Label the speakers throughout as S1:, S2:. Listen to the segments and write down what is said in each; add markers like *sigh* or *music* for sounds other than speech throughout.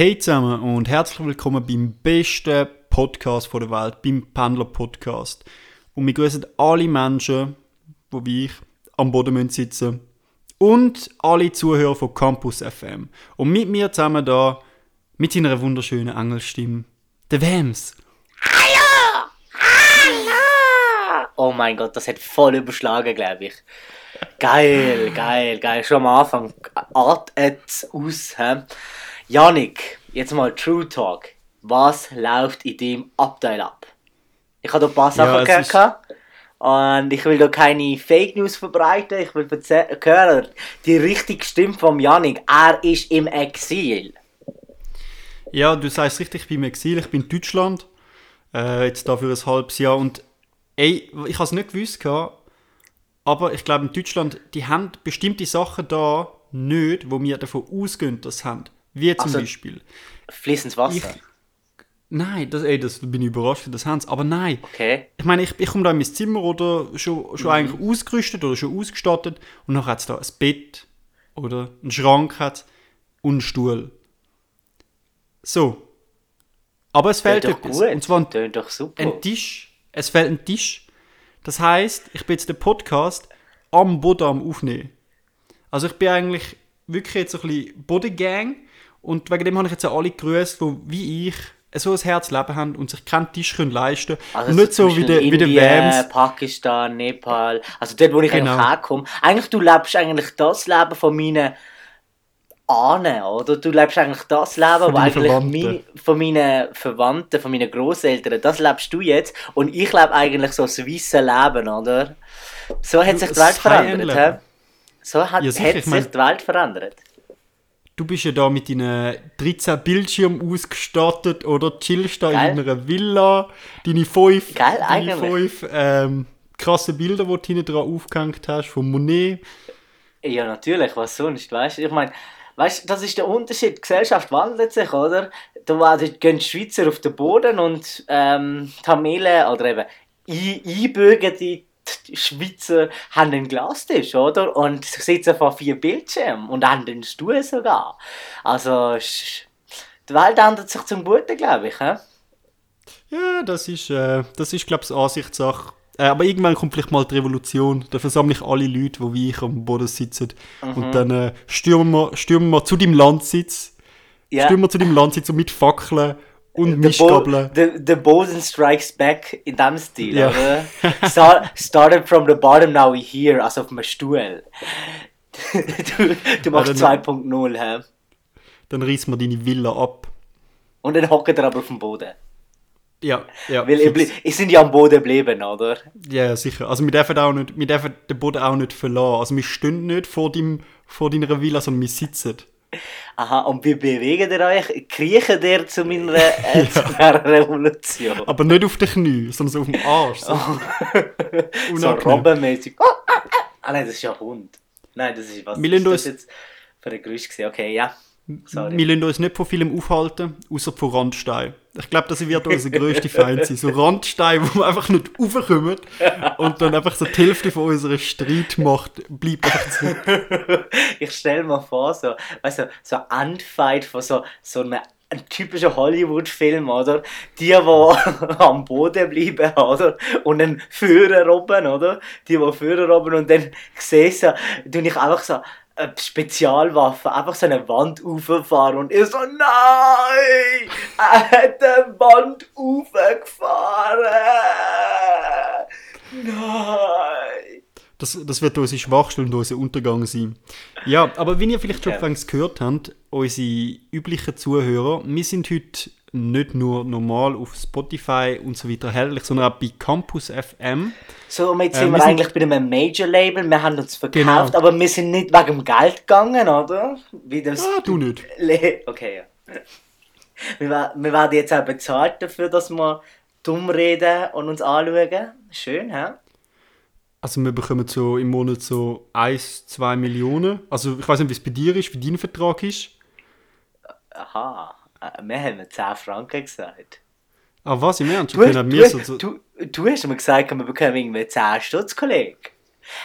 S1: Hey zusammen und herzlich willkommen beim besten Podcast der Welt, beim Pendler Podcast. Und wir grüßen alle Menschen, wie ich am Boden sitzen und alle Zuhörer von Campus FM. Und mit mir zusammen da, mit seiner wunderschönen Engelstimme, der Wams.
S2: Hallo! Hallo! Oh mein Gott, das hat voll überschlagen, glaube ich. Geil, geil, geil. Schon am Anfang artet aus. He? Janik, jetzt mal True Talk. Was läuft in deinem Abteil ab? Ich habe da ein paar Sachen
S1: Ja,
S2: gehört. Und ich will da keine Fake News verbreiten. Ich will hören, die richtige Stimme vom Janik. Er ist im Exil.
S1: Ja, du sagst richtig, ich bin im Exil, ich bin in Deutschland, äh, jetzt da für ein halbes Jahr und ey, ich habe es nicht gewusst, aber ich glaube in Deutschland, die haben bestimmte Sachen da nicht, wo wir davon ausgehen, dass sie haben. Wie zum
S2: Also,
S1: Beispiel.
S2: Fließendes
S1: Ich,
S2: Wasser.
S1: nein, das, ey, das bin ich überrascht, das haben sie, aber nein.
S2: Okay.
S1: Ich meine, ich, ich komme da in mein Zimmer oder schon, schon eigentlich ausgerüstet oder schon ausgestattet und dann hat es da ein Bett oder einen Schrank hat und einen Stuhl. So. Aber es fehlt etwas.
S2: gut.
S1: Und zwar ein, ein Tisch. Es fehlt ein Tisch. Das heißt, ich bin jetzt den Podcast am Boden am Aufnehmen. Also ich bin eigentlich wirklich jetzt so ein bisschen Bodengang und wegen dem habe ich jetzt auch alle gegrüßt, die wie ich so ein Herzleben haben und sich keinen Tisch können leisten
S2: Also
S1: und nicht so wie der, wie.
S2: Pakistan, Nepal. Also dort, wo ich
S1: Genau.
S2: eigentlich herkomme. Eigentlich, du lebst eigentlich das Leben von meinen Ahnen, oder? Du lebst eigentlich das Leben,
S1: Von
S2: wo eigentlich mein, von meinen Verwandten, von meinen Großeltern, das lebst du jetzt. Und ich lebe eigentlich so das weisse Leben, oder? So hat sich die Welt verändert, hä? So hat,
S1: Ja, sicher,
S2: hat
S1: ich
S2: sich
S1: mein-
S2: die Welt verändert.
S1: Du bist ja da mit deinen 13 Bildschirmen ausgestattet oder chillst da
S2: Geil.
S1: in einer Villa, deine fünf,
S2: Geil,
S1: deine fünf ähm, krasse Bilder, die du hinten dran aufgehängt hast, von Monet.
S2: Ja, natürlich, was sonst, weißt du? Ich meine, weißt du, das ist der Unterschied. Die Gesellschaft wandelt sich, oder? Da werden- gehen die Schweizer auf den Boden und ähm, Tamile oder eben einbürgerte die Schweizer haben einen Glastisch, oder? Und sitzen vor vier Bildschirmen und haben einen Stuhl sogar. Also, die Welt ändert sich zum Guten, glaube ich. He?
S1: Ja, das ist, äh, das ist glaube ich, Ansichtssache. Äh, aber irgendwann kommt vielleicht mal die Revolution. Da versammle ich alle Leute, die wie ich am Boden sitzen.
S2: Mhm.
S1: Und dann äh, stürmen, wir, stürmen wir zu deinem Landsitz.
S2: Ja.
S1: Stürmen wir zu deinem Landsitz und mit Fackeln und
S2: The, Bo
S1: Mischgabeln.
S2: the, the Boden strikes back in dem Stil,
S1: Ja.
S2: oder? *laughs* Start, started from the bottom, now we're here, also auf einem Stuhl. *laughs* du, du machst
S1: dann-
S2: 2.0, hä?
S1: Dann reißen wir deine Villa ab.
S2: Und dann hockt er aber auf dem Boden.
S1: Ja, ja.
S2: Weil blie- ihr sind ja am Boden geblieben, oder?
S1: Ja, ja, sicher. Also wir dürfen, auch nicht, wir dürfen den Boden auch nicht verlassen. Also wir stehen nicht vor, deinem, vor deiner Villa, sondern wir sitzen.
S2: Aha, und wie bewegt ihr euch? Kriechen ihr zu meiner, äh, *laughs* zu meiner Revolution?
S1: Aber nicht auf den Knien, sondern so auf dem Arsch. So. *laughs*
S2: so robbenmäßig. Ah nein, das ist ja ein Hund. Nein, das ist was ist
S1: lassen
S2: das
S1: uns-
S2: jetzt für ein Geräusch gewesen? Okay, ja. Sorry.
S1: Wir lassen uns nicht von vielem aufhalten, außer von Randstein. Ich glaube, das wird unser *laughs* grösster Feind sein. So Randsteine, wo wir einfach nicht raufkommen und dann einfach so die Hälfte von unserer Streitmacht bleibt einfach zurück. *laughs*
S2: ich stell mir vor, so, weißt du, so ein Endfight von so, so einem ein typischer Hollywood-Film, oder? Die, die *laughs* am Boden bleiben, oder? Und dann Führer oben, oder? Die, die Führer oben und dann sehe so, tue ich einfach so eine Spezialwaffe, einfach so eine Wand rauffahren und ich so, nein! Er hat eine Wand raufgefahren! Nein!
S1: Das, das wird unsere Schwachstelle und unser Untergang sein. Ja, aber wie ihr vielleicht schon
S2: Ja.
S1: gehört habt, unsere üblichen Zuhörer, wir sind heute nicht nur normal auf Spotify und so weiter erhältlich, sondern auch bei Campus FM.
S2: So, und jetzt
S1: Äh,
S2: sind
S1: wir
S2: wir
S1: sind-
S2: eigentlich bei einem Major-Label, wir haben uns verkauft,
S1: Genau.
S2: aber wir sind nicht wegen dem Geld gegangen, oder? Wie das
S1: Ah, du nicht.
S2: Le okay, ja. Wir, wir werden jetzt auch bezahlt dafür, dass wir dumm reden und uns anschauen. Schön, hä?
S1: Also wir bekommen so im Monat so 1, 2 Millionen. Also ich weiß nicht, wie es bei dir ist, wie dein Vertrag ist.
S2: Aha, äh, wir haben 10 Franken gesagt.
S1: Ah, was, im Ernst?
S2: Du, du,
S1: wir so,
S2: du, du hast mir gesagt, wir bekommen irgendwie 10 Stutz, Kollege.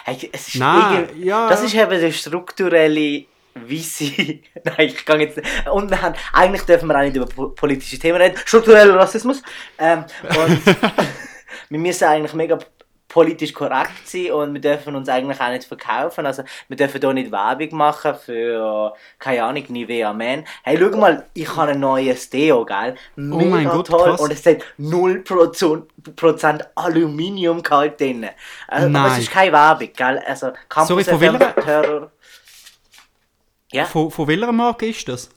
S2: Hey, es ist
S1: Nein, ja.
S2: Das ist eben der strukturelle weisse. *laughs* Nein, ich kann jetzt nicht. Und wir haben, eigentlich dürfen wir auch nicht über po- politische Themen reden. Struktureller Rassismus. Ähm, und *laughs* *laughs* wir müssen eigentlich mega politisch korrekt sein und wir dürfen uns eigentlich auch nicht verkaufen. Also wir dürfen hier nicht Werbung machen für, keine Ahnung, Nivea Man. Hey, schau mal, ich habe ein neues Deo, gell? Mega
S1: Oh mein Gott,
S2: toll.
S1: krass.
S2: Und es hat 0 Prozent Aluminiumgehalt drin. Äh, Aber
S1: Nein.
S2: es ist keine Werbung, gell? Also Campus
S1: Sorry, von welcher-
S2: Terror. Ja?
S1: Von, von welcher Marke ist das?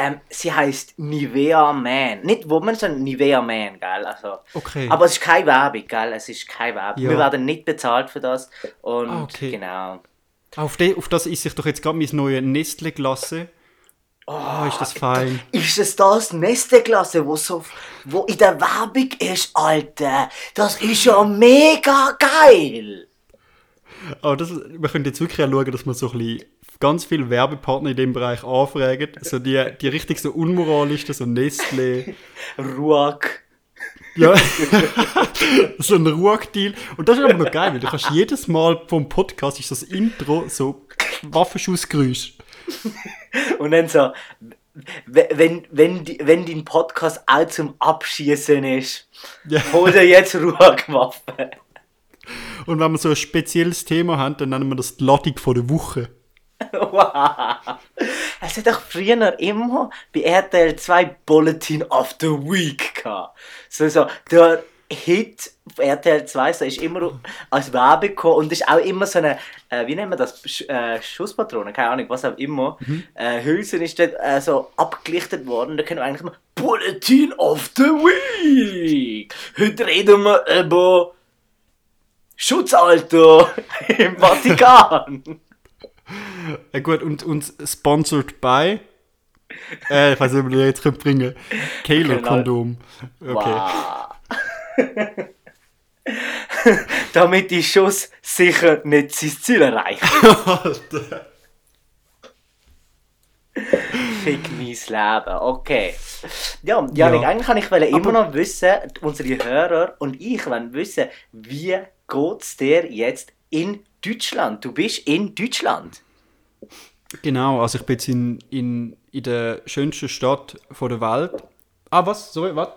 S2: Ähm, sie heißt Nivea Man. Nicht Woman, sondern Nivea Man, gell? Also,
S1: Okay.
S2: Aber es ist keine Werbung, gell? Es ist keine Werbung.
S1: Ja.
S2: Wir werden nicht bezahlt für das. Und
S1: Ah, okay.
S2: genau.
S1: Auf, de, auf das ist sich doch jetzt gerade mein neues Nestle-Glasse. Oh, ist das fein.
S2: Ist es das Neste-Klasse, wo, so, wo in der Werbung ist, Alter? Das ist ja mega geil!
S1: Aber das, wir können jetzt wirklich schauen, dass wir so ein bisschen ganz viele Werbepartner in dem Bereich anfragen. So die, die richtig so unmoralischen, so Nestle. *laughs*
S2: Ruak.
S1: Ja. *laughs* so ein Ruhrdeal. Und das ist aber noch geil, weil du kannst jedes Mal vom Podcast ist das Intro so Waffenschussgeräusch. *laughs*
S2: Und dann so, wenn, wenn, wenn dein Podcast auch zum Abschießen ist,
S1: Ja.
S2: hol dir jetzt Ruak-Waffe.
S1: Und wenn wir so ein spezielles Thema haben, dann nennen wir das die Ladung von der Woche. *laughs*
S2: Wow. Es hat doch früher immer bei RTL 2 Bulletin of the Week gehabt. So, so, der Hit auf RTL 2 so ist immer als Werbung gekommen und ist auch immer so eine, äh, wie nennen wir das, Sch äh, Schusspatrone, keine Ahnung, was auch immer. Äh, Hülse ist dort äh, so abgelichtet worden. Da können wir eigentlich immer Bulletin of the Week. Heute reden wir über Schutzalter *laughs* im Vatikan.
S1: Ja *laughs* gut, und uns sponsored by. Äh, ich weiß nicht, ob wir jetzt bringen. Kalo Kondom. Okay.
S2: Wow. *laughs* Damit die Schuss sicher nicht sein Ziel erreicht. *laughs*
S1: Alter.
S2: Fick mein Leben. Okay. Ja, Janik,
S1: Ja.
S2: eigentlich kann ich immer noch wissen, unsere Hörer und ich wollen wissen, wie geht's dir jetzt in Deutschland? Du bist in Deutschland.
S1: Genau, also ich bin jetzt in, in, in der schönsten Stadt von der Welt. Ah, was? Sorry, was?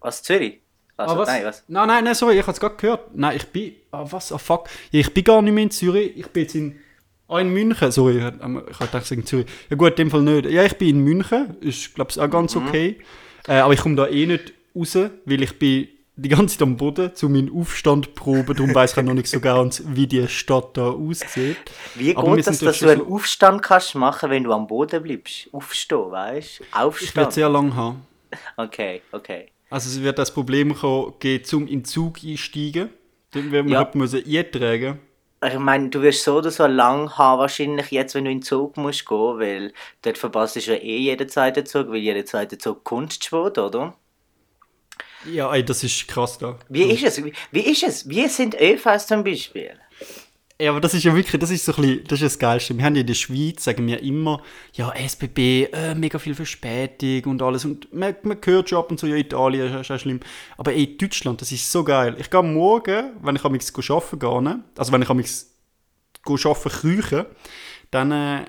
S2: Was, Zürich? Also,
S1: ah, was?
S2: Nein, was?
S1: Nein, nein, nein, sorry, ich habe es gerade gehört. Nein, ich bin. Ah, was? Ah, fuck. Ich bin gar nicht mehr in Zürich. Ich bin jetzt in. Ah, in München. Sorry, ich hab- ich habe gedacht, in Zürich. Ja, gut, in dem Fall nicht. Ja, ich bin in München. Ist, glaube ich, auch ganz okay. Äh, aber ich komme da eh nicht raus, weil ich bin die ganze Zeit am Boden zu meinen Aufstand proben. Darum weiß ich noch nicht so ganz, wie die Stadt da aussieht.
S2: Wie
S1: Aber
S2: geht das, dass du einen Aufstand kannst machen, wenn du am Boden bleibst? Aufstehen, weißt du?
S1: Ich werde sehr lang haben.
S2: Okay, okay.
S1: Also es wird das Problem kommen, gehen zum in den Zug einsteigen. Dann werden wir
S2: Ja.
S1: ja. müssen eintragen.
S2: Ich meine, du wirst so oder so lang haben, wahrscheinlich jetzt, wenn du in den Zug musst gehen, weil dort verpasst du ja eh jeden zweiten Zug, weil jeder zweite Zug Kunstsport, oder?
S1: Ja, ey, das ist krass da.
S2: Wie ist es? Wie, ist es? Wie sind ÖVs zum Beispiel?
S1: Ja, aber das ist ja wirklich, das ist so ein bisschen, das ist das Geilste. Wir haben ja in der Schweiz, sagen wir immer, ja, SBB, äh, mega viel Verspätung und alles. Und man, man hört schon ab und zu, ja, Italien ist ja schlimm. Aber ey, Deutschland, das ist so geil. Ich gehe morgen, wenn ich go arbeiten gehe, ne? also wenn ich go arbeiten krieche, dann, äh,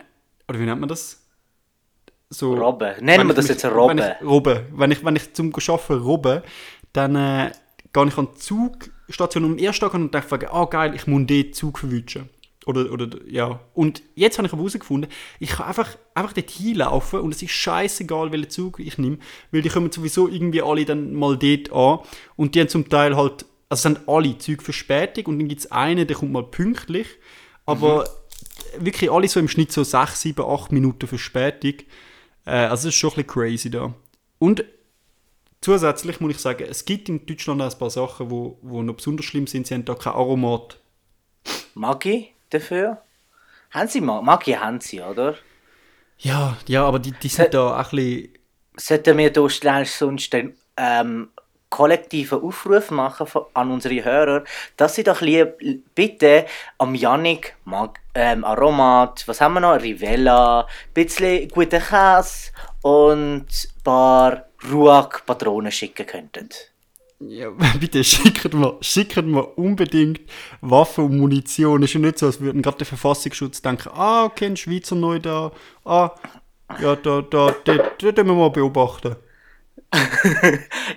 S1: oder wie nennt man das? So,
S2: Robben. Nennen wir das
S1: mich-
S2: jetzt Robben.
S1: Wenn ich, robben. Wenn ich, wenn ich zum Arbeiten robben, dann äh, gehe ich an die Zugstation am ersten Tag und denke, ah geil, ich muss den Zug verwischen. Oder, oder, ja. Und jetzt habe ich aber herausgefunden, ich kann einfach, einfach dort hinlaufen und es ist scheißegal, welchen Zug ich nehme, weil die kommen sowieso irgendwie alle dann mal dort an und die haben zum Teil halt, also es sind alle Züge Verspätung und dann gibt es einen, der kommt mal pünktlich, aber wirklich alle so im Schnitt so 6, 7, 8 Minuten Verspätung. Äh, also das ist schon ein bisschen crazy da. Und zusätzlich muss ich sagen, es gibt in Deutschland auch ein paar Sachen, die wo, wo noch besonders schlimm sind. Sie haben da kein Aromat.
S2: Maggi dafür? Haben sie Mag Maggi haben sie, oder?
S1: Ja, ja, aber die, die sind da auch ein bisschen...
S2: Sollten wir hier schnell sonst den ähm, kollektiven Aufruf machen an unsere Hörer, dass sie doch lieb, bitte am Yannick Mag ähm, Aromat, was haben wir noch? Rivella, ein bisschen guten Käse und ein paar Ruak-Patronen schicken könnten.
S1: Ja, *laughs* bitte schickt mir, schickt mir unbedingt Waffen und Munition. Ist ja nicht so, als würden gerade der Verfassungsschutz denken, ah, okay, ein Schweizer neu da, ah, ja, da, da, da, da, da müssen wir mal beobachten.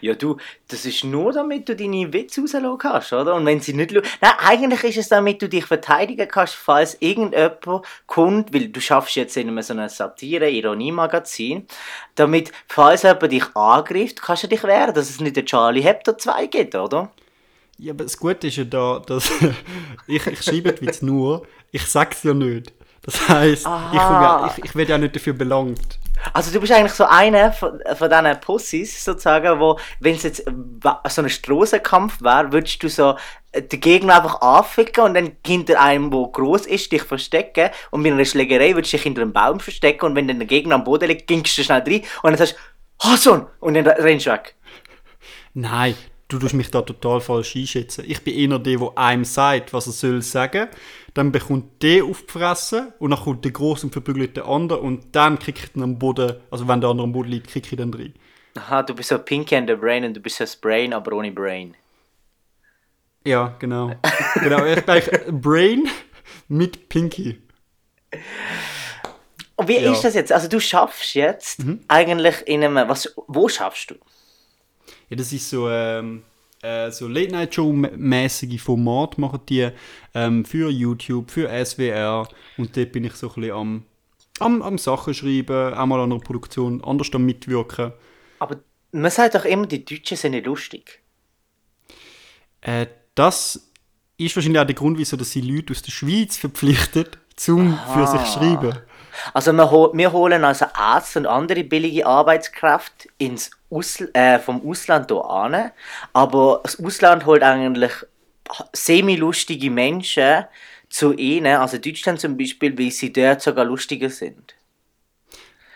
S2: Ja, du, das ist nur, damit du deine Witze rauslassen kannst, oder? Und wenn sie nicht... Nein, eigentlich ist es damit du dich verteidigen kannst, falls irgendjemand kommt, weil du schaffst jetzt in einem so einem Satire-Ironie-Magazin, damit, falls jemand dich angreift, kannst du dich wehren, dass es nicht den Charlie Hebdo 2 gibt, oder?
S1: Ja, aber das Gute ist ja da, dass *laughs* ich, ich schreibe die Witze nur, ich sag's ja nicht. Das heisst, ich, ja, ich, ich werde ja nicht dafür belangt.
S2: Also du bist eigentlich so einer von, von diesen Pussys sozusagen, wo, wenn es jetzt so ein Strassenkampf wäre, würdest du so äh, den Gegner einfach anficken und dann hinter einem, wo groß ist, dich verstecken und bei einer Schlägerei würdest du dich hinter einem Baum verstecken und wenn dann der Gegner am Boden liegt, gingst du schnell rein und dann sagst du, Hassan! Und dann rennst du weg.
S1: Nein, du tust mich da total falsch einschätzen. Ich bin einer der, der einem sagt, was er soll sagen. Dann bekommt der auf die Fresse und dann kommt der Groß und verbügelt den anderen und dann kriegt ich dann am Boden, also wenn der andere am Boden liegt, kriege ich dann rein.
S2: Aha, du bist so Pinky and the Brain und du bist so das Brain, aber ohne Brain.
S1: Ja, genau. genau, ich denke Brain mit Pinky.
S2: Und wie ja. ist das jetzt? Also du schaffst jetzt mhm. eigentlich in einem, was, wo schaffst du?
S1: Ja, das ist so, ähm, äh, so Late-Night-Show-mäßige Formate machen die ähm, für YouTube, für SWR und dort bin ich so ein bisschen am, am, am Sachen schreiben, auch mal an einer Produktion anders da mitwirken.
S2: Aber man sagt doch immer, die Deutschen sind nicht lustig.
S1: Äh, das ist wahrscheinlich auch der Grund, wieso dass sie Leute aus der Schweiz verpflichtet, zum für sich schreiben.
S2: Also wir, wir holen also Ärzte und andere billige Arbeitskraft ins Ausl äh, vom Ausland hier an, aber das Ausland holt eigentlich semi-lustige Menschen zu ihnen, also Deutschland zum Beispiel, weil sie dort sogar lustiger sind.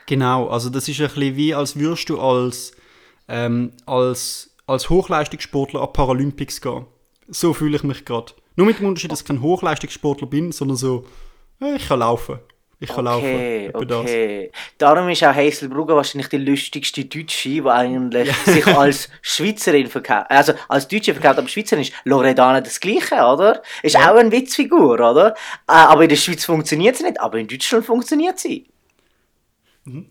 S1: Genau, also das ist ein bisschen wie, als würdest du als, ähm, als, als Hochleistungssportler an Paralympics gehen. So fühle ich mich gerade. Nur mit dem Unterschied, dass ich kein Hochleistungssportler bin, sondern so, äh, ich kann laufen. Ich kann
S2: okay, laufen. Okay. Darum ist auch Hazelbrugger wahrscheinlich die lustigste Deutsche, die eigentlich ja. sich als Schweizerin verkauft. Also als Deutsche verkauft, aber Schweizerin ist. Loredana das Gleiche, oder? Ist ja. auch eine Witzfigur, oder? Äh, aber in der Schweiz funktioniert sie nicht, aber in Deutschland funktioniert sie.
S1: Mhm.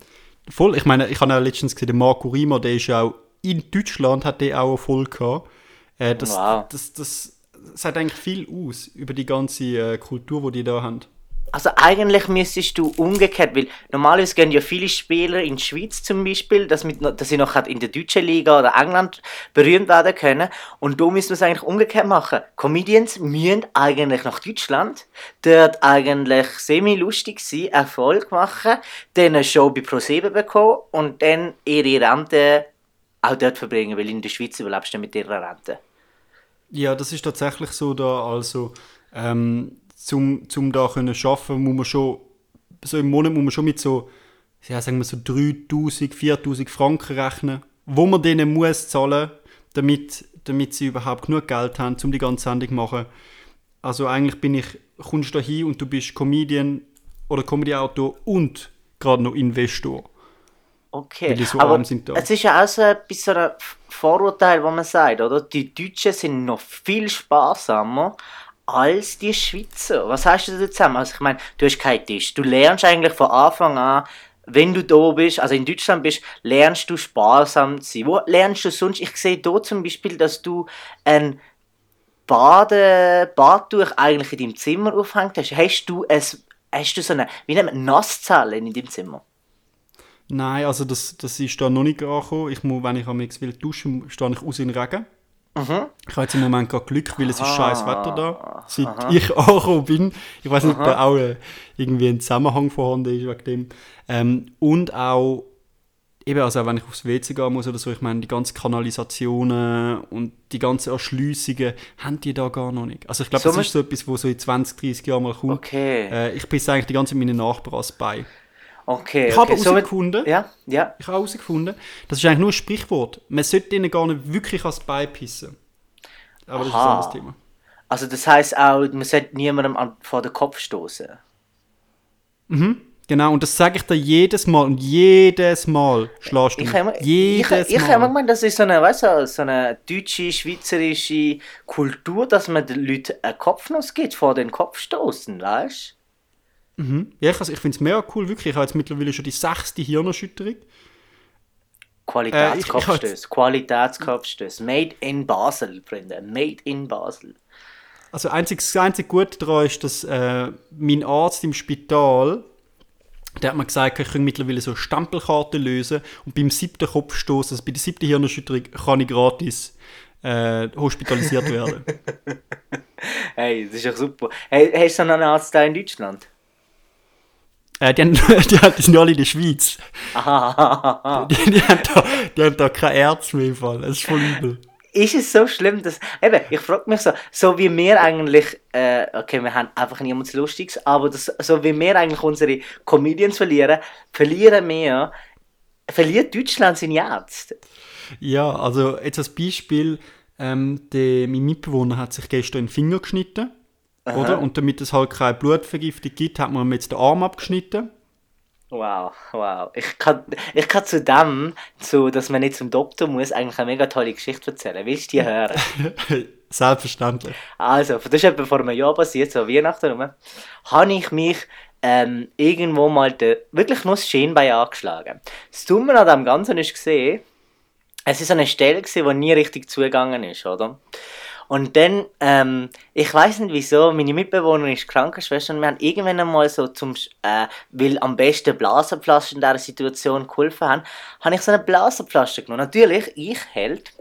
S1: Voll. Ich meine, ich habe ja letztens gesehen, der Marco Rima, der ist auch in Deutschland, hat der auch Erfolg gehabt. Äh, das, wow. das, das, das sagt eigentlich viel aus über die ganze äh, Kultur, die die da haben.
S2: Also eigentlich müsstest du umgekehrt, weil normalerweise gehen ja viele Spieler in die Schweiz zum Beispiel, dass, mit, dass sie noch halt in der deutschen Liga oder England berühmt werden können. Und da müssen wir es eigentlich umgekehrt machen. Comedians müssen eigentlich nach Deutschland, dort eigentlich semi-lustig sein, Erfolg machen, dann eine Show bei ProSieben bekommen und dann ihre Rente auch dort verbringen, weil in der Schweiz überlebst du mit ihrer Rente.
S1: Ja, das ist tatsächlich so da, also ähm, zum, zum da können schaffen, muss man schon, so im Monat muss man schon mit so, ja, sagen wir so 3000, 4000 Franken rechnen, wo man denen muss zahlen, damit, damit sie überhaupt genug Geld haben, um die ganze Sendung zu machen. Also eigentlich bin ich, kommst du da hin und du bist Comedian oder Comedy-Autor und gerade noch Investor.
S2: Okay, so aber es ist ja auch so ein bisschen ein Vorurteil, was man sagt, oder? Die Deutschen sind noch viel sparsamer als die Schweizer. Was hast du da zusammen? Also ich meine, du hast keinen Tisch. Du lernst eigentlich von Anfang an, wenn du da bist, also in Deutschland bist, lernst du sparsam zu sein. Wo lernst du sonst? Ich sehe da zum Beispiel, dass du ein Bade, Badtuch eigentlich in deinem Zimmer aufhängt hast. Hast du, ein, hast du so eine, wie nennt man, Nasszelle in deinem Zimmer?
S1: Nein, also das, das ist da noch nicht angekommen. Ich muss, wenn ich am will duschen, stehe ich aus in den Regen. Mhm. Ich habe jetzt im Moment gerade Glück, weil es ist scheiß Wetter da, seit Aha. ich *laughs* angekommen bin. Ich weiß nicht, ob da auch äh, irgendwie ein Zusammenhang vorhanden ist wegen dem. Ähm, und auch, eben, also wenn ich aufs WC gehen muss oder so, ich meine, die ganzen Kanalisationen und die ganzen Erschliessungen haben die da gar noch nicht. Also ich glaube, so das ist so etwas, wo so in 20, 30 Jahren mal kommt.
S2: Okay.
S1: Äh, ich bin eigentlich die ganze Zeit meinen Nachbarn bei.
S2: Okay,
S1: ich habe okay. herausgefunden,
S2: so ja, ja.
S1: ich habe herausgefunden, das ist eigentlich nur ein Sprichwort. Man sollte ihnen gar nicht wirklich ans Bein pissen. Aber Aha. das ist ein anderes Thema.
S2: Also das heißt auch, man sollte niemandem an, vor den Kopf stoßen.
S1: Mhm, Genau, und das sage ich dir jedes Mal und jedes Mal schlägst du
S2: Ich
S1: mich.
S2: habe
S1: jedes
S2: ich, ich
S1: Mal.
S2: hab immer gemeint, das ist so eine, weißt du, so eine deutsche, schweizerische Kultur, dass man den Leuten einen Kopfnuss gibt, vor den Kopf stoßen, weißt
S1: Mhm. Ja, ich, also ich finde es mega cool, wirklich. Ich habe jetzt mittlerweile schon die sechste Hirnerschütterung.
S2: du? Qualitätskopfstöße,
S1: Äh,
S2: Qualitätskopfstöße. Made in Basel, Freunde, made in Basel.
S1: Also einzig, das einzige Gute daran ist, dass äh, mein Arzt im Spital, der hat mir gesagt, ich kann mittlerweile so Stempelkarten lösen und beim siebten Kopfstoß, also bei der siebten Hirnerschütterung, kann ich gratis äh, hospitalisiert werden. *laughs*
S2: Hey, das ist doch super. Hey, hast du noch einen Arzt da in Deutschland?
S1: Äh, die, haben, *laughs* die, haben, die sind alle in der Schweiz. Die, die, haben da, die haben da keine Ärzte mehr im Fall. Das ist voll übel.
S2: ist es so schlimm, dass. Eben, ich frage mich so, so wie wir eigentlich. Äh, okay, wir haben einfach nichts Lustiges, aber das, so wie wir eigentlich unsere Comedians verlieren, verlieren wir. Verliert Deutschland seine Ärzte?
S1: Ja, also jetzt als Beispiel, ähm, der, mein Mitbewohner hat sich gestern den Finger geschnitten. Oder? Und damit es halt keine Blutvergiftung gibt, hat man ihm jetzt den Arm abgeschnitten.
S2: Wow, wow. Ich kann, ich kann zu dem, zu, dass man nicht zum Doktor muss, eigentlich eine mega tolle Geschichte erzählen. Willst du die hören? *laughs*
S1: Selbstverständlich.
S2: Also, das ist etwa vor einem Jahr passiert, so Weihnachten rum, habe ich mich ähm, irgendwo mal de, wirklich nur das Schienbein angeschlagen. Das Dumme an dem Ganzen ist gesehen, es ist eine Stelle gewesen, die nie richtig zugegangen ist, oder? Und dann, ähm, ich weiß nicht wieso, meine Mitbewohnerin ist Krankenschwester und wir haben irgendwann einmal so zum, äh, weil am besten Blasenpflaster in dieser Situation geholfen haben, habe ich so eine Blasenpflaster genommen. Natürlich, ich Held,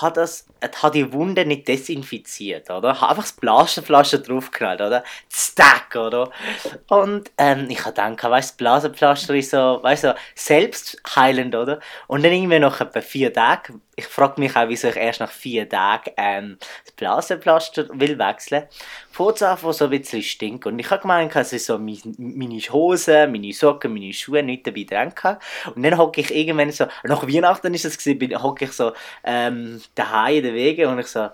S2: habe das, habe die Wunde nicht desinfiziert, oder? Habe einfach das Blasenpflaster draufgeknallt, oder? Stack, oder? Und, ähm, ich habe gedacht, weißt du, Blasenpflaster ist so, weißt du, selbstheilend, oder? Und dann irgendwie nach etwa vier Tagen, ich frage mich auch, wieso ich erst nach vier Tagen, ähm, das Blasenpflaster will wechseln, fängt einfach so ein bisschen stinken. Und ich habe gemeint, es ist so mein- meine Hose, meine Socken, meine Schuhe nicht dabei dran gehabt. Und dann hocke ich irgendwann so, nach Weihnachten ist es gewesen, hocke ich so ähm, daheim in den Wegen und ich so,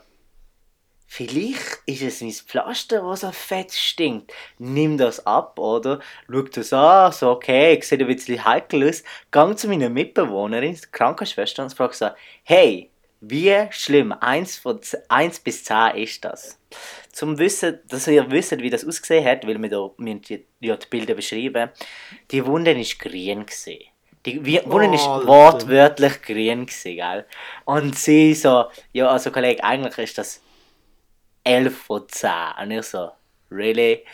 S2: Vielleicht ist es mein Pflaster, das so fett stinkt. Nimm das ab, oder? Schau das an, so okay, sieht ein bisschen heikel aus. Gang zu meiner Mitbewohnerin, der Krankenschwester, und frag so, hey, wie schlimm, 1, von z- 1 bis 10 ist das? Zum Wissen, dass ihr wisst, wie das ausgesehen hat, weil wir da wir ja, die Bilder beschreiben, die Wunde ist grün gesehen. Die Wunde ist
S1: Alter.
S2: wortwörtlich grün gewesen, gell? Und sie so, ja, also Kollege, eigentlich ist das 11 von 10. Und ich so, really?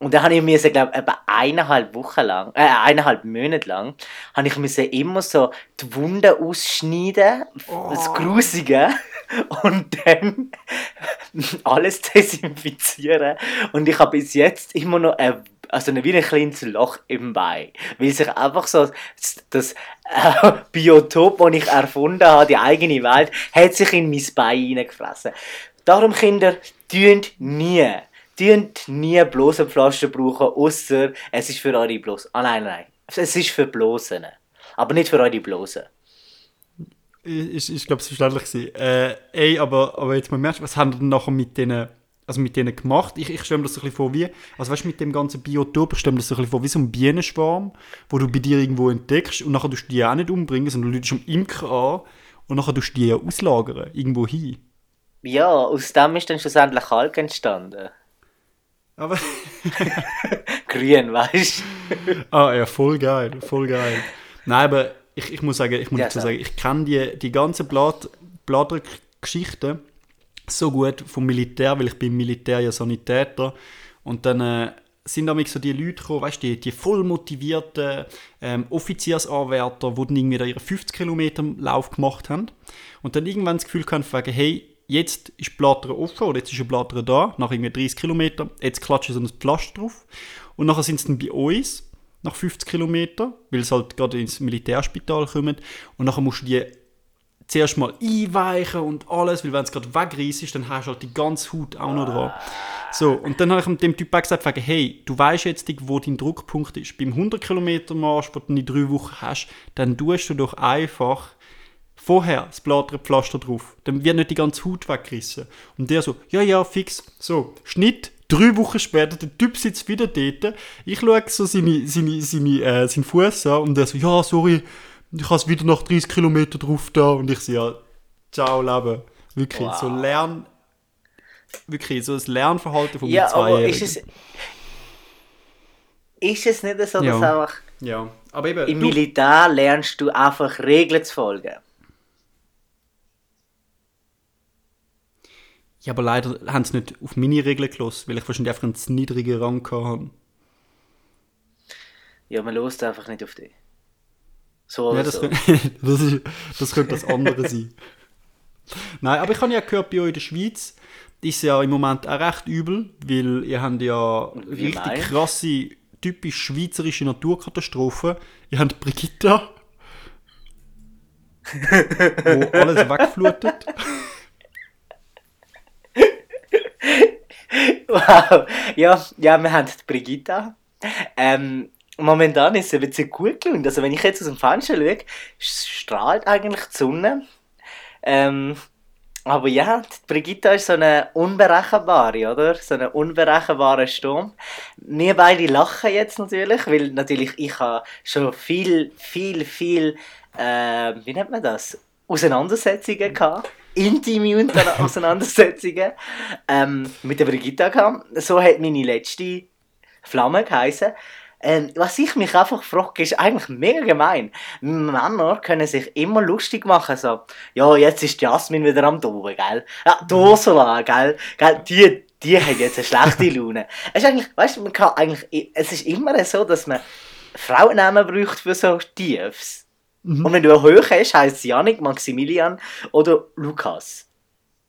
S2: Und dann habe ich mir, glaube ich, etwa eineinhalb Wochen lang, äh, eineinhalb Monate lang, habe ich mir immer so die Wunden ausschneiden, das Grusige, *laughs* und dann *laughs* alles desinfizieren. Und ich habe bis jetzt immer noch ein, also wie ein kleines Loch im Bein. Weil sich einfach so das, das äh, Biotop, das ich erfunden habe, die eigene Welt, hat sich in mein Bein hineingefressen. Darum, Kinder, tönt nie, tönt nie bloße Pflaster brauchen, außer es ist für eure Blosen. Ah nein, nein, es ist für Blosen. Aber nicht für eure Blosen.
S1: Ist, ist glaube ich, verständlich gewesen. Äh, ey, aber, aber jetzt mal merkst, was haben wir denn nachher mit denen, also mit denen gemacht? Ich, ich stelle mir das ein bisschen vor wie, also weißt du, mit dem ganzen Biotop, ich stelle mir das ein bisschen vor wie so ein Bienenschwarm, wo du bei dir irgendwo entdeckst und nachher du die auch nicht umbringen, sondern du am Imker an und nachher du die auslagern, irgendwo hin.
S2: Ja, aus dem ist dann schlussendlich Kalk entstanden.
S1: Aber, *laughs*
S2: Grün, weißt du?
S1: ah ja, voll geil, voll geil. Nein, aber ich, ich muss sagen, ich muss
S2: Ja,
S1: dazu
S2: sag.
S1: sagen, ich kenne die, die ganzen Blatt, Blattgeschichten so gut vom Militär, weil ich bin Militär ja Sanitäter und dann äh, sind damit so die Leute gekommen, weißt du, die, die voll motivierten ähm, Offiziersanwärter, die dann irgendwie da ihren 50 Kilometer Lauf gemacht haben und dann irgendwann das Gefühl von wegen, hey, jetzt ist die Blatter offen oder jetzt ist eine Blatter da, nach irgendwie 30 Kilometern, jetzt klatschen sie so ein Pflaster drauf und nachher sind sie dann bei uns nach 50 Kilometern, weil sie halt gerade ins Militärspital kommen und nachher musst du die zuerst mal einweichen und alles, weil wenn es gerade wegreißt, dann hast du halt die ganze Haut auch noch dran. So, und dann habe ich dem Typ auch gesagt, hey, du weißt jetzt, wo dein Druckpunkt ist. Beim 100 Kilometer Marsch, den du in drei Wochen hast, dann tust du doch einfach vorher das Blattpflaster drauf. Dann wird nicht die ganze Haut weggerissen. Und der so, ja, ja, fix. So, Schnitt, Drei Wochen später, der Typ sitzt wieder dort. Ich schaue so seine, seine, seine, äh, seinen Fuß an und er so, ja, sorry, ich habe es wieder nach 30 Kilometern drauf da. Und ich so, ja, ciao, Leben. Wirklich,
S2: Wow.
S1: so Lern... Wirklich, so das Lernverhalten von
S2: Ja,
S1: Zweijährigen.
S2: ist es. Ist es nicht so, dass
S1: Ja.
S2: einfach
S1: Ja, aber eben...
S2: im Militär lernst du einfach Regeln zu folgen?
S1: Ja, aber leider haben sie nicht auf meine Regeln gelassen, weil ich wahrscheinlich einfach einen zu niedrigen Rang hatte.
S2: Ja, man lost einfach nicht auf dich. So oder
S1: Ja, das,
S2: so.
S1: könnte, *laughs* das, ist, das könnte das andere sein. *laughs* Nein, aber ich habe ja gehört, bei euch in der Schweiz ist ja im Moment auch recht übel, weil ihr habt ja
S2: Wie
S1: richtig
S2: meinst?
S1: krasse, typisch schweizerische Naturkatastrophen. Ihr habt Brigitta, wo *laughs* alles wegflutet.
S2: Wow. Ja, ja, wir haben die Brigitta. Ähm, momentan ist es ein bisschen gut gelungen. Also wenn ich jetzt aus dem Fenster schaue, strahlt eigentlich die Sonne. Ähm, aber ja, die Brigitta ist so eine unberechenbare, oder? So ein unberechenbarer Sturm. Wir beide lachen jetzt natürlich, weil natürlich ich habe schon viel, viel, viel, äh, wie nennt man das? Auseinandersetzungen gehabt. Intime *laughs* Auseinandersetzungen ähm, mit der Brigitta gehabt. So hat meine letzte Flamme geheißen. Ähm, was ich mich einfach frage, ist eigentlich mega gemein. Männer können sich immer lustig machen, so, ja, jetzt ist Jasmin wieder am Toben, gell? Ja, die Ursula, gell? gell? Die, die hat jetzt eine schlechte *laughs* Laune. Es ist eigentlich, weißt du, man kann eigentlich, es ist immer so, dass man Frauennamen braucht für so Tiefs. Und wenn du eine Höhe hast, heisst es Janik, Maximilian oder Lukas.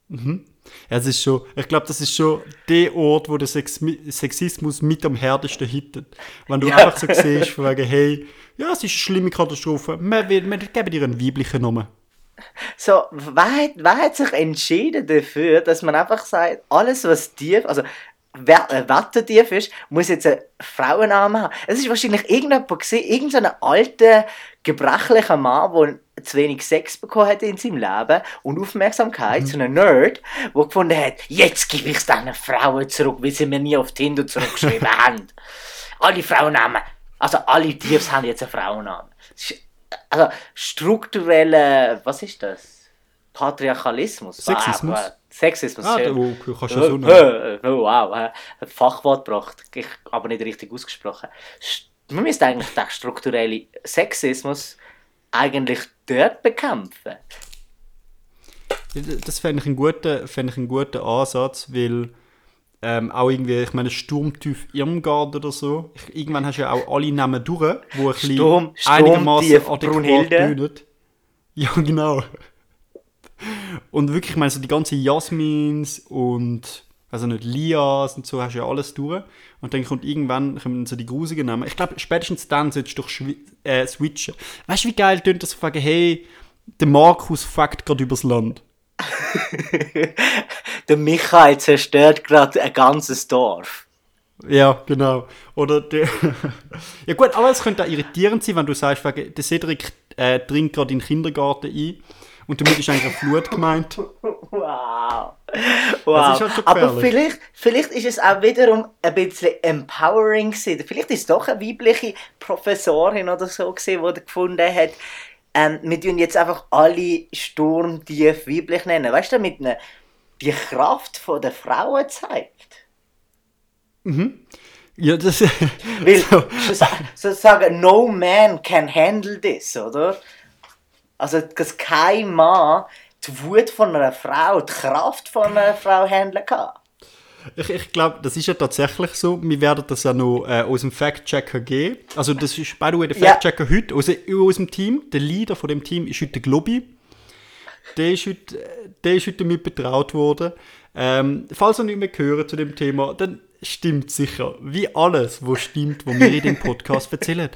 S1: Ja, es ist schon, ich glaube, das ist schon der Ort, wo der Sex Sexismus mit am härtesten hittet. Wenn du
S2: Ja.
S1: einfach so siehst, von wegen, hey, ja, es ist eine schlimme Katastrophe, wir, wir, wir geben dir einen weiblichen Namen.
S2: So, wer hat, wer hat sich entschieden dafür, dass man einfach sagt, alles was tief, also Wettertief ist, muss jetzt einen Frauennamen haben. Es ist wahrscheinlich irgendjemand irgendein alter, gebrechlicher Mann, der zu wenig Sex bekommen hat in seinem Leben und Aufmerksamkeit, so ein Nerd, der gefunden hat, jetzt gebe ich es diesen Frauen zurück, wie sie mir nie auf Tinder zurückgeschrieben *laughs* haben. Alle Frauennamen, also alle Tiefs haben jetzt einen Frauennamen. Ist- Also strukturelle, was ist das? Patriarchalismus.
S1: Sexismus.
S2: Ah, Sexismus.
S1: Ah,
S2: schön.
S1: du kannst ja so nennen.
S2: wow, ein Fachwort gebracht, ich, aber nicht richtig ausgesprochen. Man müsste eigentlich den strukturellen Sexismus eigentlich dort bekämpfen.
S1: Das fände ich, einen guten- ich einen guten Ansatz, weil ähm, auch irgendwie, ich meine, Sturmtief Irmgard oder so, ich, irgendwann hast du ja auch alle Namen durch, wo ein bisschen
S2: Sturm-
S1: einigermaßen adäquat tönen. Ja, genau. Und wirklich, ich meine, so die ganzen Jasmins und, also nicht, Lias und so, hast du ja alles durch. Und dann kommt irgendwann kommen so die grusigen Namen. Ich glaube, spätestens dann solltest du doch äh, switchen. Weißt du, wie geil tönt das fragen, hey, der Markus fragt gerade übers Land. *laughs*
S2: Der Michael zerstört gerade ein ganzes Dorf.
S1: Ja, genau. Oder der. *laughs* ja, gut, aber es könnte auch irritierend sein, wenn du sagst, der Cedric äh, dringt gerade in den Kindergarten ein und damit ist eigentlich eine Flut gemeint. *laughs*
S2: Wow.
S1: Das
S2: wow.
S1: ist halt
S2: Aber vielleicht, vielleicht ist es auch wiederum ein bisschen empowering gewesen. Vielleicht ist es doch eine weibliche Professorin oder so gewesen, die gefunden hat, ähm, wir tun jetzt einfach alle Sturmtief weiblich nennen. Weißt du, damit man die Kraft von der Frauen zeigt.
S1: Ja, das. *laughs*
S2: Weil
S1: so.
S2: so, so sagen, no man can handle this, oder? Also, dass kein Mann die Wut von einer Frau, die Kraft von einer Frau handeln kann.
S1: Ich, ich glaube, das ist ja tatsächlich so. Wir werden das ja noch äh, aus dem Fact-Checker geben. Also, das ist, by the way, der
S2: Ja.
S1: Fact-Checker heute aus, aus dem Team. Der Leader von dem Team ist heute der Globi. Der ist heute, äh, der ist heute damit betraut worden. Ähm, falls ihr nicht mehr hören zu dem Thema, dann stimmt sicher. Wie alles, was stimmt, was wir in dem Podcast *laughs* erzählen.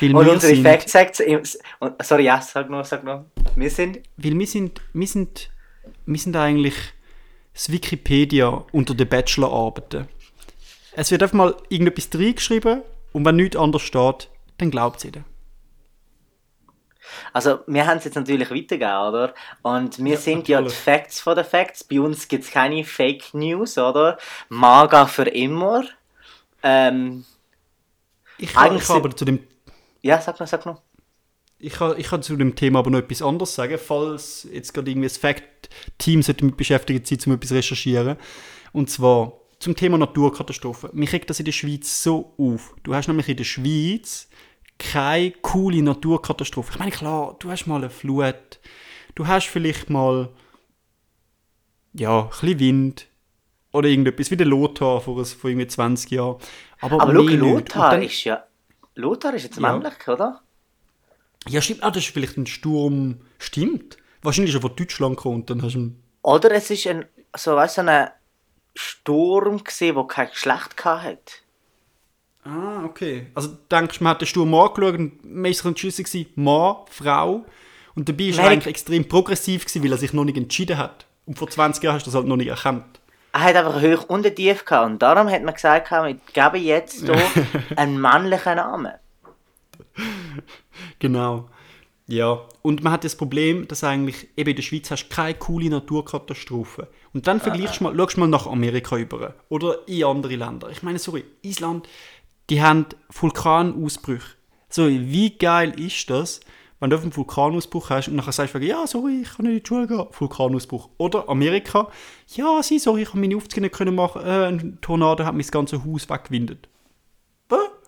S1: Weil
S2: Und unsere
S1: sind,
S2: Fact Checks, im- und- sorry, ja, sag noch, sag noch. Wir sind,
S1: weil wir sind, wir sind, wir sind eigentlich das Wikipedia unter den Bachelorarbeiten. Es wird einfach mal irgendetwas reingeschrieben und wenn nichts anderes steht, dann glaubt es ihnen.
S2: Also, wir haben es jetzt natürlich weitergegeben, oder? Und wir ja, sind ja die Facts von den Facts. Bei uns gibt es keine Fake News, oder? Maga für immer. Ähm,
S1: ich habe aber zu dem...
S2: Ja, sag noch, sag noch.
S1: Ich kann, ich kann zu dem Thema aber noch etwas anderes sagen, falls jetzt gerade irgendwie das Fact-Team damit beschäftigt sein, um etwas zu recherchieren. Und zwar zum Thema Naturkatastrophen. Mich regt das in der Schweiz so auf. Du hast nämlich in der Schweiz keine coole Naturkatastrophe. Ich meine, klar, du hast mal eine Flut, du hast vielleicht mal ja, ein bisschen Wind oder irgendetwas wie der Lothar vor, vor irgendwie 20 Jahren.
S2: Aber, Aber schau, Lothar dann, ist ja Lothar ist jetzt ja. männlich, oder?
S1: Ja, stimmt. Ah, das ist vielleicht ein Sturm. Stimmt. Wahrscheinlich ist er von Deutschland gekommen dann hast du.
S2: Oder es ist ein, so, weißt, ein Sturm gesehen, der kein Geschlecht hatte.
S1: Ah, okay. Also denkst du, man hat den Sturm angeschaut und man war entschlossen, Mann, Frau. Und dabei war er eigentlich extrem progressiv, gewesen, weil er sich noch nicht entschieden hat. Und vor 20 Jahren hast du das halt noch nicht erkannt.
S2: Er hat einfach hoch und tief gehabt. Und darum hat man gesagt, wir geben jetzt hier *laughs* einen männlichen Namen.
S1: Genau. Ja, und man hat das Problem, dass eigentlich eben in der Schweiz hast keine coole Naturkatastrophe. Und dann vergleichst du mal, schaust mal nach Amerika über oder in andere Länder. Ich meine, sorry, Island, die haben Vulkanausbrüche. So, wie geil ist das, wenn du einen Vulkanausbruch hast und nachher sagst du, ja, sorry, ich kann nicht in die Schule gehen, Vulkanausbruch. Oder Amerika, ja, sie, sorry, ich kann meine Aufzüge nicht machen, äh, ein Tornado hat mein ganzes Haus weggewindet.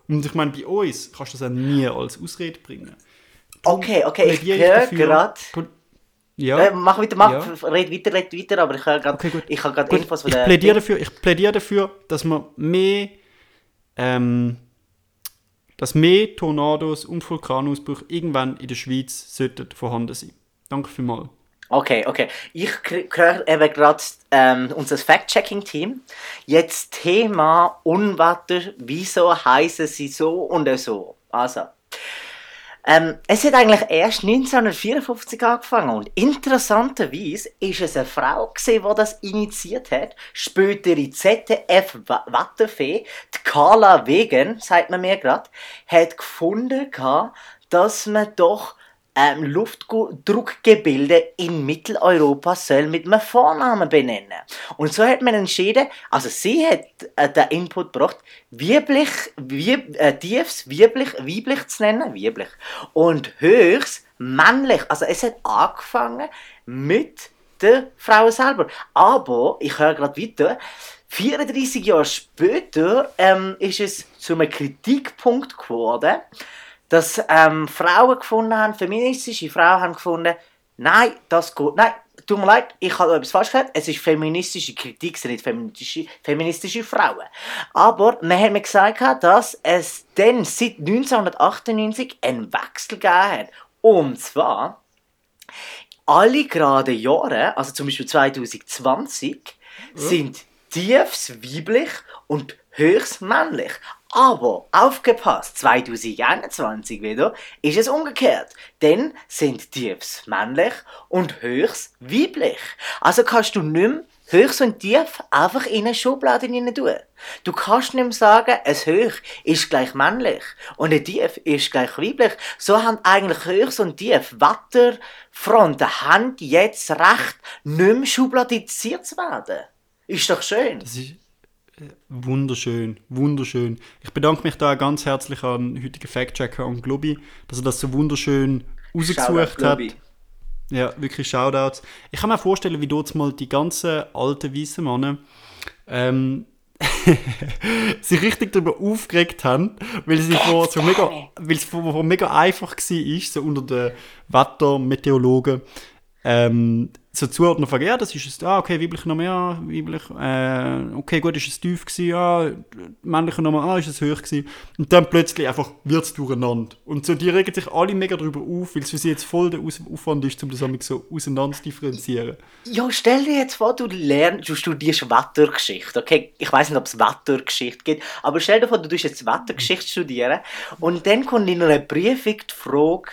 S1: Und ich meine, bei uns kannst du das auch nie als Ausrede bringen.
S2: Okay, okay, ich höre gerade... Ja. Äh, mach weiter, mach, ja. red weiter, red weiter, aber ich höre gerade, okay, ich habe gerade Infos
S1: von der... Ich plädiere, dafür, ich plädiere dafür, dass man mehr, ähm, dass mehr Tornados und Vulkanausbrüche irgendwann in der Schweiz sollten vorhanden sein. Danke vielmals.
S2: Okay, okay. Ich höre eben gerade ähm, unser Fact-Checking-Team. Jetzt Thema Unwetter, wieso heißen sie so und so? Also, ähm, es hat eigentlich erst 1954 angefangen und interessanterweise ist es eine Frau gewesen, die das initiiert hat. Spätere ZDF-Wetterfee, die Carla Wegen, sagt man mir gerade, hat gefunden, dass man doch ähm, Luftdruckgebilde in Mitteleuropa soll mit einem Vornamen benennen. Und so hat man entschieden, also sie hat äh, den Input gebracht, weiblich, wieb, äh, tiefs, weiblich, weiblich zu nennen, weiblich, und höchst männlich. Also es hat angefangen mit der Frau selber. Aber, ich höre gerade weiter, 34 Jahre später ähm, ist es zu einem Kritikpunkt geworden, dass ähm, Frauen gefunden haben, feministische Frauen haben gefunden, nein, das geht, nein, tut mir leid, ich habe etwas falsch gesagt, es ist feministische Kritik, es sind nicht feministische, feministische Frauen. Aber man hat mir gesagt, dass es dann seit 1998 einen Wechsel gegeben hat. Und zwar, alle gerade Jahre, also zum Beispiel 2020, ja. sind tiefs weiblich und höchst männlich. Aber aufgepasst, 2021 wieder ist es umgekehrt. Denn sind Tiefs männlich und Höchst weiblich. Also kannst du nicht mehr Höchst und Tief einfach in eine Schublade hinein tun. Du kannst nicht mehr sagen, ein Höch ist gleich männlich und ein Tief ist gleich weiblich. So haben eigentlich Höchst und Tief Wetterfronten haben jetzt recht, nicht mehr schubladisiert zu werden. Ist doch schön.
S1: Das ist Wunderschön, wunderschön. Ich bedanke mich da ganz herzlich an den heutigen Fact-Checker und Globi, dass er das so wunderschön ausgesucht hat. Ja, wirklich Shoutouts. Ich kann mir vorstellen, wie dort mal die ganzen alten weißen Männer ähm, *laughs* sich richtig darüber aufgeregt haben, weil sie vor so mega, weil es vor, vor mega einfach war, so unter den Wettermeteorologen, ähm, so zuordnen fragen, ja, das ist es, ah, okay, weibliche Nummer, ja, weiblich, äh, okay, gut, ist es tief gewesen, ja, männliche Nummer, ah, ist es hoch gewesen. Und dann plötzlich einfach wird es durcheinander. Und so, die regen sich alle mega darüber auf, weil es für sie jetzt voll der Aufwand ist, um das so auseinander zu differenzieren.
S2: Ja, stell dir jetzt vor, du lernst, du studierst Wettergeschichte, okay? Ich weiß nicht, ob es Wettergeschichte gibt, aber stell dir vor, du tust jetzt Wettergeschichte studieren und dann kommt in einer Prüfung die Frage,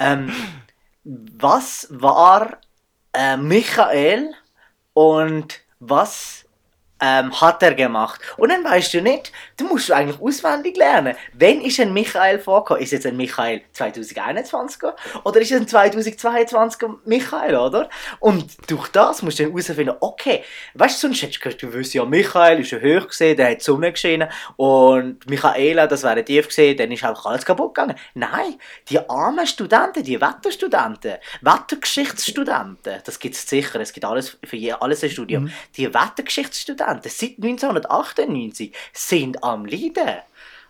S2: ähm, was war äh, Michael und was ähm, hat er gemacht. Und dann weißt du nicht, du musst eigentlich auswendig lernen. Wenn ist ein Michael vorgekommen? Ist jetzt ein Michael 2021 oder ist es ein 2022 Michael, oder? Und durch das musst du dann herausfinden, okay, weißt du, sonst hättest du gehört, du wüsstest ja, Michael ist ja hoch gesehen, der hat die Sonne geschienen und Michaela, das wäre tief gesehen, dann ist einfach alles kaputt gegangen. Nein, die armen Studenten, die Wetterstudenten, Wettergeschichtsstudenten, das gibt es sicher, es gibt alles für je, alles ein Studium, mhm. die Wettergeschichtsstudenten seit 1998 sind am Leiden.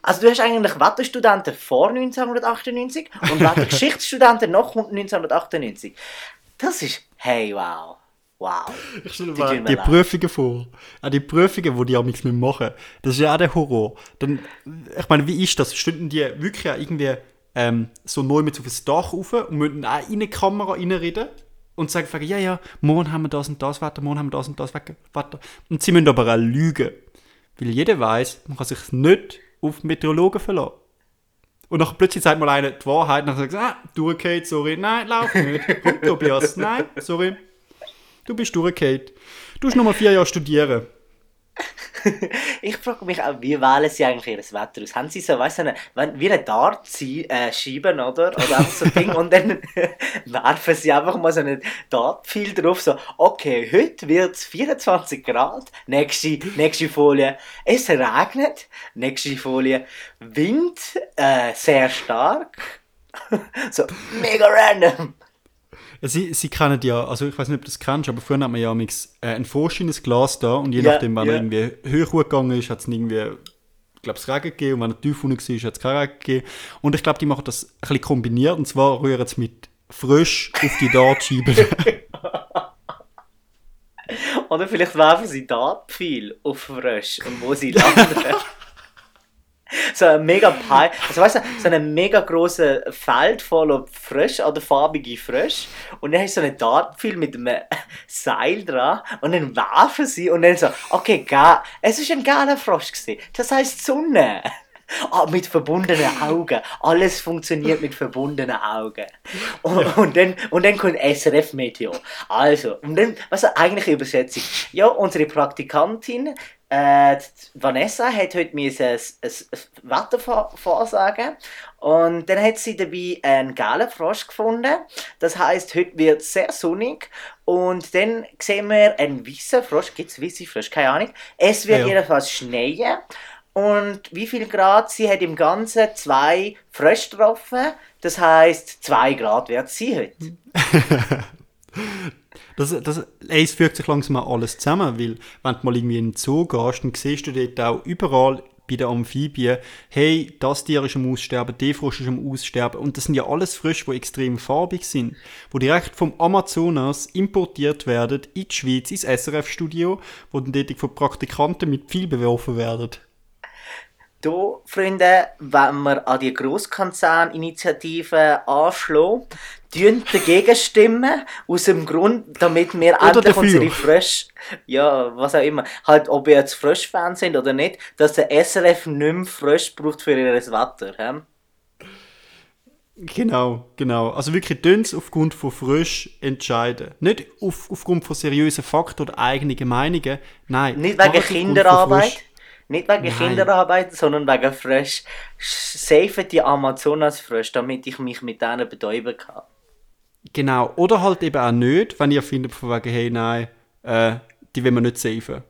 S2: Also du hast eigentlich Wetterstudenten vor 1998 und Wettergeschichtsstudenten nach 1998. Das ist, hey wow. Wow.
S1: Ich stelle mir die, die Prüfungen vor. Auch die Prüfungen, die die am nichts mehr machen. Das ist ja auch der Horror. Dann, ich meine, wie ist das? Stünden die wirklich irgendwie ähm, so neu mit auf das Dach rauf und müssen auch in eine Kamera reinreden? Und sagen, ja, ja, morgen haben wir das und das Wetter, morgen haben wir das und das Wetter. Und sie müssen aber auch lügen. Weil jeder weiß, man kann sich nicht auf Meteorologen verlassen. Und dann plötzlich sagt mal einer die Wahrheit und dann sagt ah, durchgehend, sorry, nein, lauf nicht. Komm, Tobias, nein, sorry. Du bist durchgehend. Du musst noch mal vier Jahre studieren. *laughs*
S2: ich frage mich auch, wie wählen sie eigentlich ihr Wetter aus? Haben sie so, weißt du, wie eine Dart äh, schieben, oder? Oder einfach so Ding und dann *laughs* werfen sie einfach mal so einen Dartpfeil drauf, so, okay, heute wird es 24 Grad, nächste, nächste Folie, es regnet, nächste Folie, Wind, äh, sehr stark, *laughs* so, mega random.
S1: Sie, sie kennen ja, also ich weiß nicht, ob du das kennst, aber früher hat man ja äh, ein vorschienes Glas da und je yeah, nachdem, wenn yeah. er irgendwie hoch gegangen ist, hat es irgendwie, ich glaube, es Regen gegeben und wenn er tief unten war, hat es keinen Regen gegeben. Und ich glaube, die machen das ein bisschen kombiniert und zwar rühren sie mit frisch auf die Dartscheibe. *laughs*
S2: Oder vielleicht werfen sie Dartpfeil auf frisch und wo sie landen. *laughs* *laughs* so ein mega Pie, also weißt du, so ein mega grosses Feld voller Frösche oder farbige Frösche und dann hast du so einen Dartpfeil mit einem *laughs* Seil dran und dann werfen sie und dann so, okay, geil, es ist ein geiler Frosch gewesen, das heisst Sonne. *laughs* Ah, mit verbundenen Augen. Alles funktioniert mit verbundenen Augen. Und, und, dann, und dann kommt SRF Meteor. Also, und dann, was ist eigentlich Übersetzung? Ja, unsere Praktikantin äh, Vanessa hat heute ein, ein, ein Wetter vorsagen und dann hat sie dabei einen gelben Frosch gefunden. Das heißt, heute wird es sehr sonnig und dann sehen wir einen weißen Frosch. Gibt es weiße Frosch? Keine Ahnung. Es wird ja. jedenfalls schneien und wie viel Grad? Sie hat im Ganzen zwei Frösche getroffen. Das heißt, zwei Grad wird sie heute. *laughs*
S1: Das, das, es fügt sich langsam alles zusammen, weil wenn du mal irgendwie in den Zoo gehst, dann siehst du dort auch überall bei den Amphibien, hey, das Tier ist am Aussterben, der Frosch ist am Aussterben. Und das sind ja alles Frösche, die extrem farbig sind, wo direkt vom Amazonas importiert werden in die Schweiz, ins SRF-Studio, wo dann dort von Praktikanten mit viel beworfen werden.
S2: Da, Freunde, wenn wir an die Grosskonzerninitiative anschlagen, tun dagegen stimmen, aus dem Grund, damit wir oder endlich dafür. unsere Frösche, ja, was auch immer, halt, ob wir jetzt Frösch-Fans sind oder nicht, dass der SRF nicht mehr Frösch braucht für ihr Wetter. He?
S1: Genau, genau. Also wirklich dünns aufgrund von frisch entscheiden. Nicht auf, aufgrund von seriösen Fakten oder eigenen Meinungen. Nein.
S2: Nicht wegen Kinderarbeit. Nicht wegen Nein. Kinderarbeit, sondern wegen Frisch. Save die Amazonas-Frisch, damit ich mich mit denen betäuben kann.
S1: Genau. Oder halt eben auch nicht, wenn ihr findet, von wegen, hey, nein, äh, die will man nicht safen.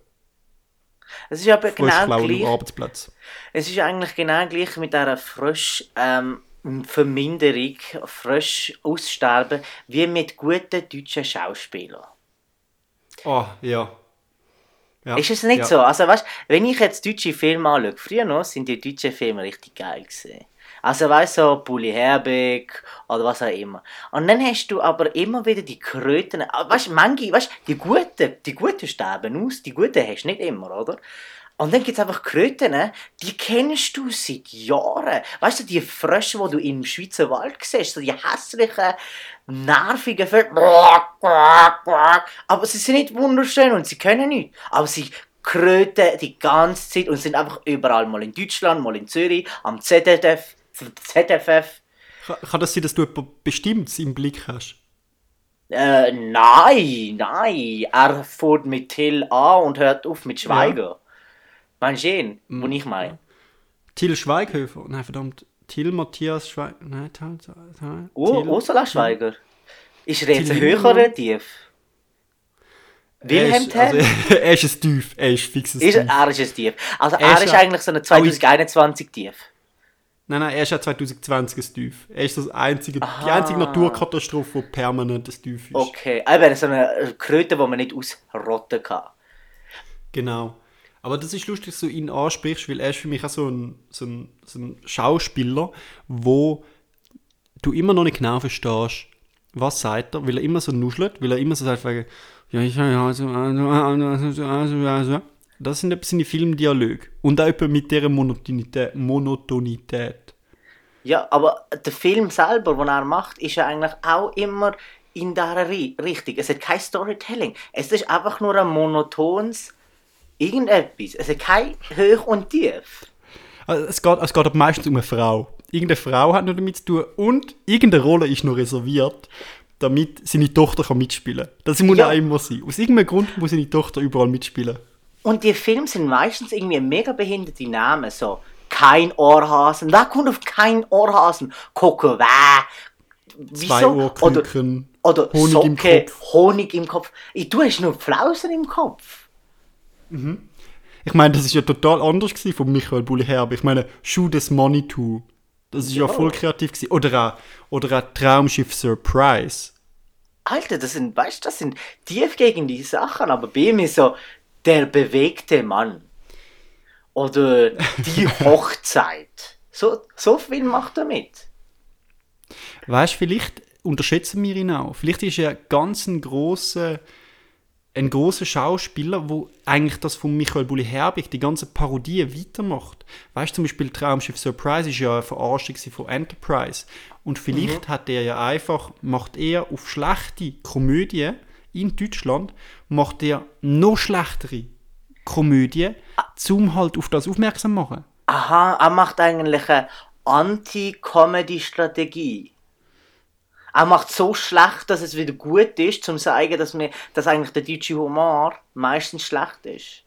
S2: Es ist aber genau gleich. Arbeitsplatz. Es ist eigentlich genau gleich mit dieser Frisch. Ähm, Verminderung, frisch aussterben, wie mit guten deutschen Schauspielern.
S1: Oh, ja.
S2: Ja, ist es nicht ja. so? Also weißt, wenn ich jetzt deutsche Filme anschaue, früher noch sind die deutschen Filme richtig geil gewesen. Also weißt du, so Bully Herbig oder was auch immer. Und dann hast du aber immer wieder die Kröten. Ah, weißt du, manche, weißt die Guten, die Guten sterben aus, die Guten hast du nicht immer, oder? Und dann gibt es einfach Kröten, die kennst du seit Jahren. Weißt du, die Frösche, die du im Schweizer Wald siehst, so die hässlichen, nervigen Vögel. Aber sie sind nicht wunderschön und sie können nicht. Aber sie kröten die ganze Zeit und sind einfach überall. Mal in Deutschland, mal in Zürich, am ZDF, ZFF.
S1: Kann das sein, dass du etwas Bestimmtes im Blick hast?
S2: Äh, nein, nein. Er fährt mit Till an und hört auf mit Schweiger. Meinst du ihn, wo ich meine?
S1: Till Schweighöfer. Nein, verdammt. Till Matthias Schweighöfer. Nein, Tal,
S2: Oh,
S1: Till-
S2: Ursula Schweiger. Ist er jetzt
S1: Till
S2: ein höher
S1: Lindemann.
S2: oder tief? Wilhelm
S1: ist, also,
S2: Tell? *laughs*
S1: er ist ein Tief. Er ist fix ein
S2: Ist,
S1: Tief.
S2: er ist ein Tief. Also
S1: Er
S2: er
S1: ist
S2: eigentlich so ein 2021 Tief.
S1: Nein, nein, er ist ja 2020 ein Tief. Er ist das einzige, die einzige Naturkatastrophe, die permanent ein Tief ist.
S2: Okay, eben so eine Kröte, die man nicht ausrotten kann.
S1: Genau. Aber das ist lustig, dass du ihn ansprichst, weil er ist für mich auch so ein, so ein, so ein Schauspieler, wo du immer noch nicht genau verstehst, was sagt er, weil er immer so nuschelt, weil er immer so sagt, wegen, ja, ich ja, also, also, also. Das sind seine Filmdialoge. Und auch etwa mit dieser Monotonität. Monotonität.
S2: Ja, aber der Film selber, den er macht, ist ja eigentlich auch immer in dieser Ri- Richtung. Es hat kein Storytelling. Es ist einfach nur ein monotones irgendetwas. Es hat kein Hoch und Tief.
S1: Also es, geht, es geht aber meistens um eine Frau. Irgendeine Frau hat noch damit zu tun und irgendeine Rolle ist noch reserviert, damit seine Tochter kann mitspielen kann. Das muss
S2: Ja.
S1: auch immer sein. Aus irgendeinem Grund muss seine Tochter überall mitspielen.
S2: Und die Filme sind meistens irgendwie mega behinderte Namen. So, kein Ohrhasen. Wer kommt auf kein Ohrhasen? Wer?
S1: Zwei Ohrküken,
S2: oder, oder
S1: Honig
S2: Socke,
S1: im Kopf.
S2: Honig im Kopf. Du hast nur Flausen im Kopf.
S1: Ich meine, das ist ja total anders gewesen von Michael Bulli Herbe. Ich meine, Shoot des Money to. Das ist ja,
S2: Ja.
S1: voll kreativ gewesen. Oder auch, oder auch Traumschiff Surprise.
S2: Alter, das sind, weißt das sind tief gegen die Sachen, aber bei ihm ist so der bewegte Mann. Oder die *laughs* Hochzeit. So, so viel macht er mit.
S1: Weißt du, vielleicht unterschätzen wir ihn auch. Vielleicht ist er ganz ein grosser, ein großer Schauspieler, wo eigentlich das von Michael Bulli Herbig, die ganze Parodie weitermacht. Weißt du, zum Beispiel Traumschiff Surprise ist ja eine Verarschung von Enterprise. Und vielleicht hat er ja einfach, macht er auf schlechte Komödien in Deutschland, macht er noch schlechtere Komödien, zum halt auf das aufmerksam machen.
S2: Aha, er macht eigentlich eine Anti-Comedy-Strategie. Er macht so schlecht, dass es wieder gut ist, zum zu zeigen, dass, wir, dass eigentlich der deutsche Humor meistens schlecht ist.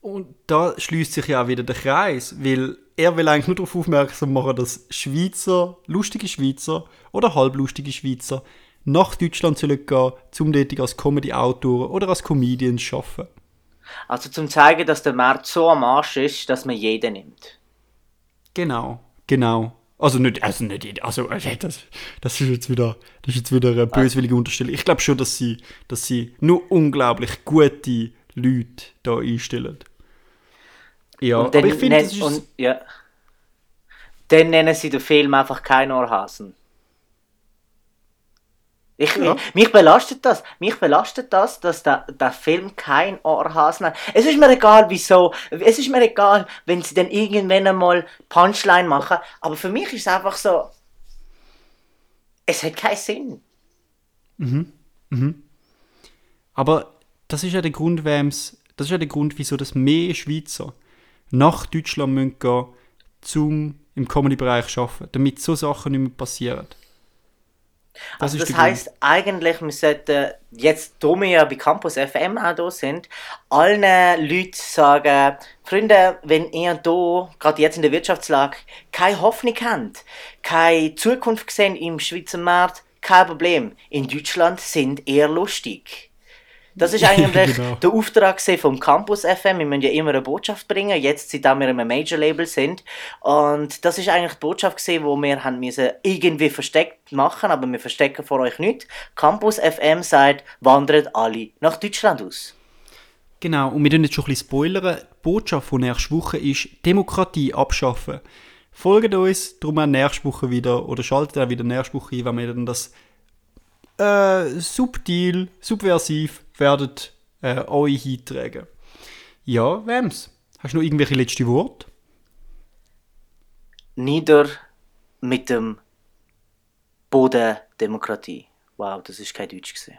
S1: Und da schließt sich ja auch wieder der Kreis, weil er will eigentlich nur darauf aufmerksam machen, dass Schweizer, lustige Schweizer oder halblustige Schweizer nach Deutschland sollen gehen, um dort als Comedy-Autoren oder als Comedians zu arbeiten.
S2: Also zum zeigen, dass der Markt so am Arsch ist, dass man jeden nimmt.
S1: Genau, genau. Also nicht, also nicht also äh, das, das ist jetzt wieder, das ist jetzt wieder eine böswillige Unterstellung. Ich glaube schon, dass sie, dass sie nur unglaublich gute Leute da einstellen. Ja, aber ich finde,
S2: nen-
S1: das ist...
S2: und, ja. dann nennen sie den Film einfach kein Ohrhasen. Ich,
S1: Ja.
S2: Mich belastet das. Mich belastet das, dass der, der Film kein Ohrhasen hat. Es ist mir egal, wieso. Es ist mir egal, wenn sie dann irgendwann einmal Punchline machen. Aber für mich ist es einfach so. Es hat keinen Sinn.
S1: Aber das ist ja der Grund, wem's, das ist ja der Grund, wieso das mehr Schweizer nach Deutschland müssen gehen, zum im Comedy-Bereich arbeiten, damit so Sachen nicht mehr passieren. Das
S2: Also das heisst, eigentlich, wir sollten jetzt, da wir ja bei Campus FM auch da sind, allen Leuten sagen, Freunde, wenn ihr da, gerade jetzt in der Wirtschaftslage, keine Hoffnung habt, keine Zukunft gesehen im Schweizer Markt, kein Problem. In Deutschland sind eher lustig. Das ist eigentlich *laughs*
S1: Genau.
S2: der Auftrag vom Campus FM. Wir müssen ja immer eine Botschaft bringen. Jetzt, seitdem wir in einem Major-Label sind. Und das ist eigentlich die Botschaft wo wir haben müssen irgendwie versteckt machen, aber wir verstecken vor euch nicht. Campus FM sagt, wandert alle nach Deutschland aus.
S1: Genau, und wir tun jetzt schon ein bisschen spoilern. Die Botschaft von nächster Woche ist Demokratie abschaffen. Folgt uns, darum auch nächste Woche wieder, oder schaltet auch wieder nächste Woche ein, wenn wir dann das äh, subtil, subversiv werdet äh, euch eintragen. Ja, Wems, hast du noch irgendwelche letzte Worte?
S2: Nieder mit dem Boden Demokratie. Wow, das ist kein Deutsch gesehen.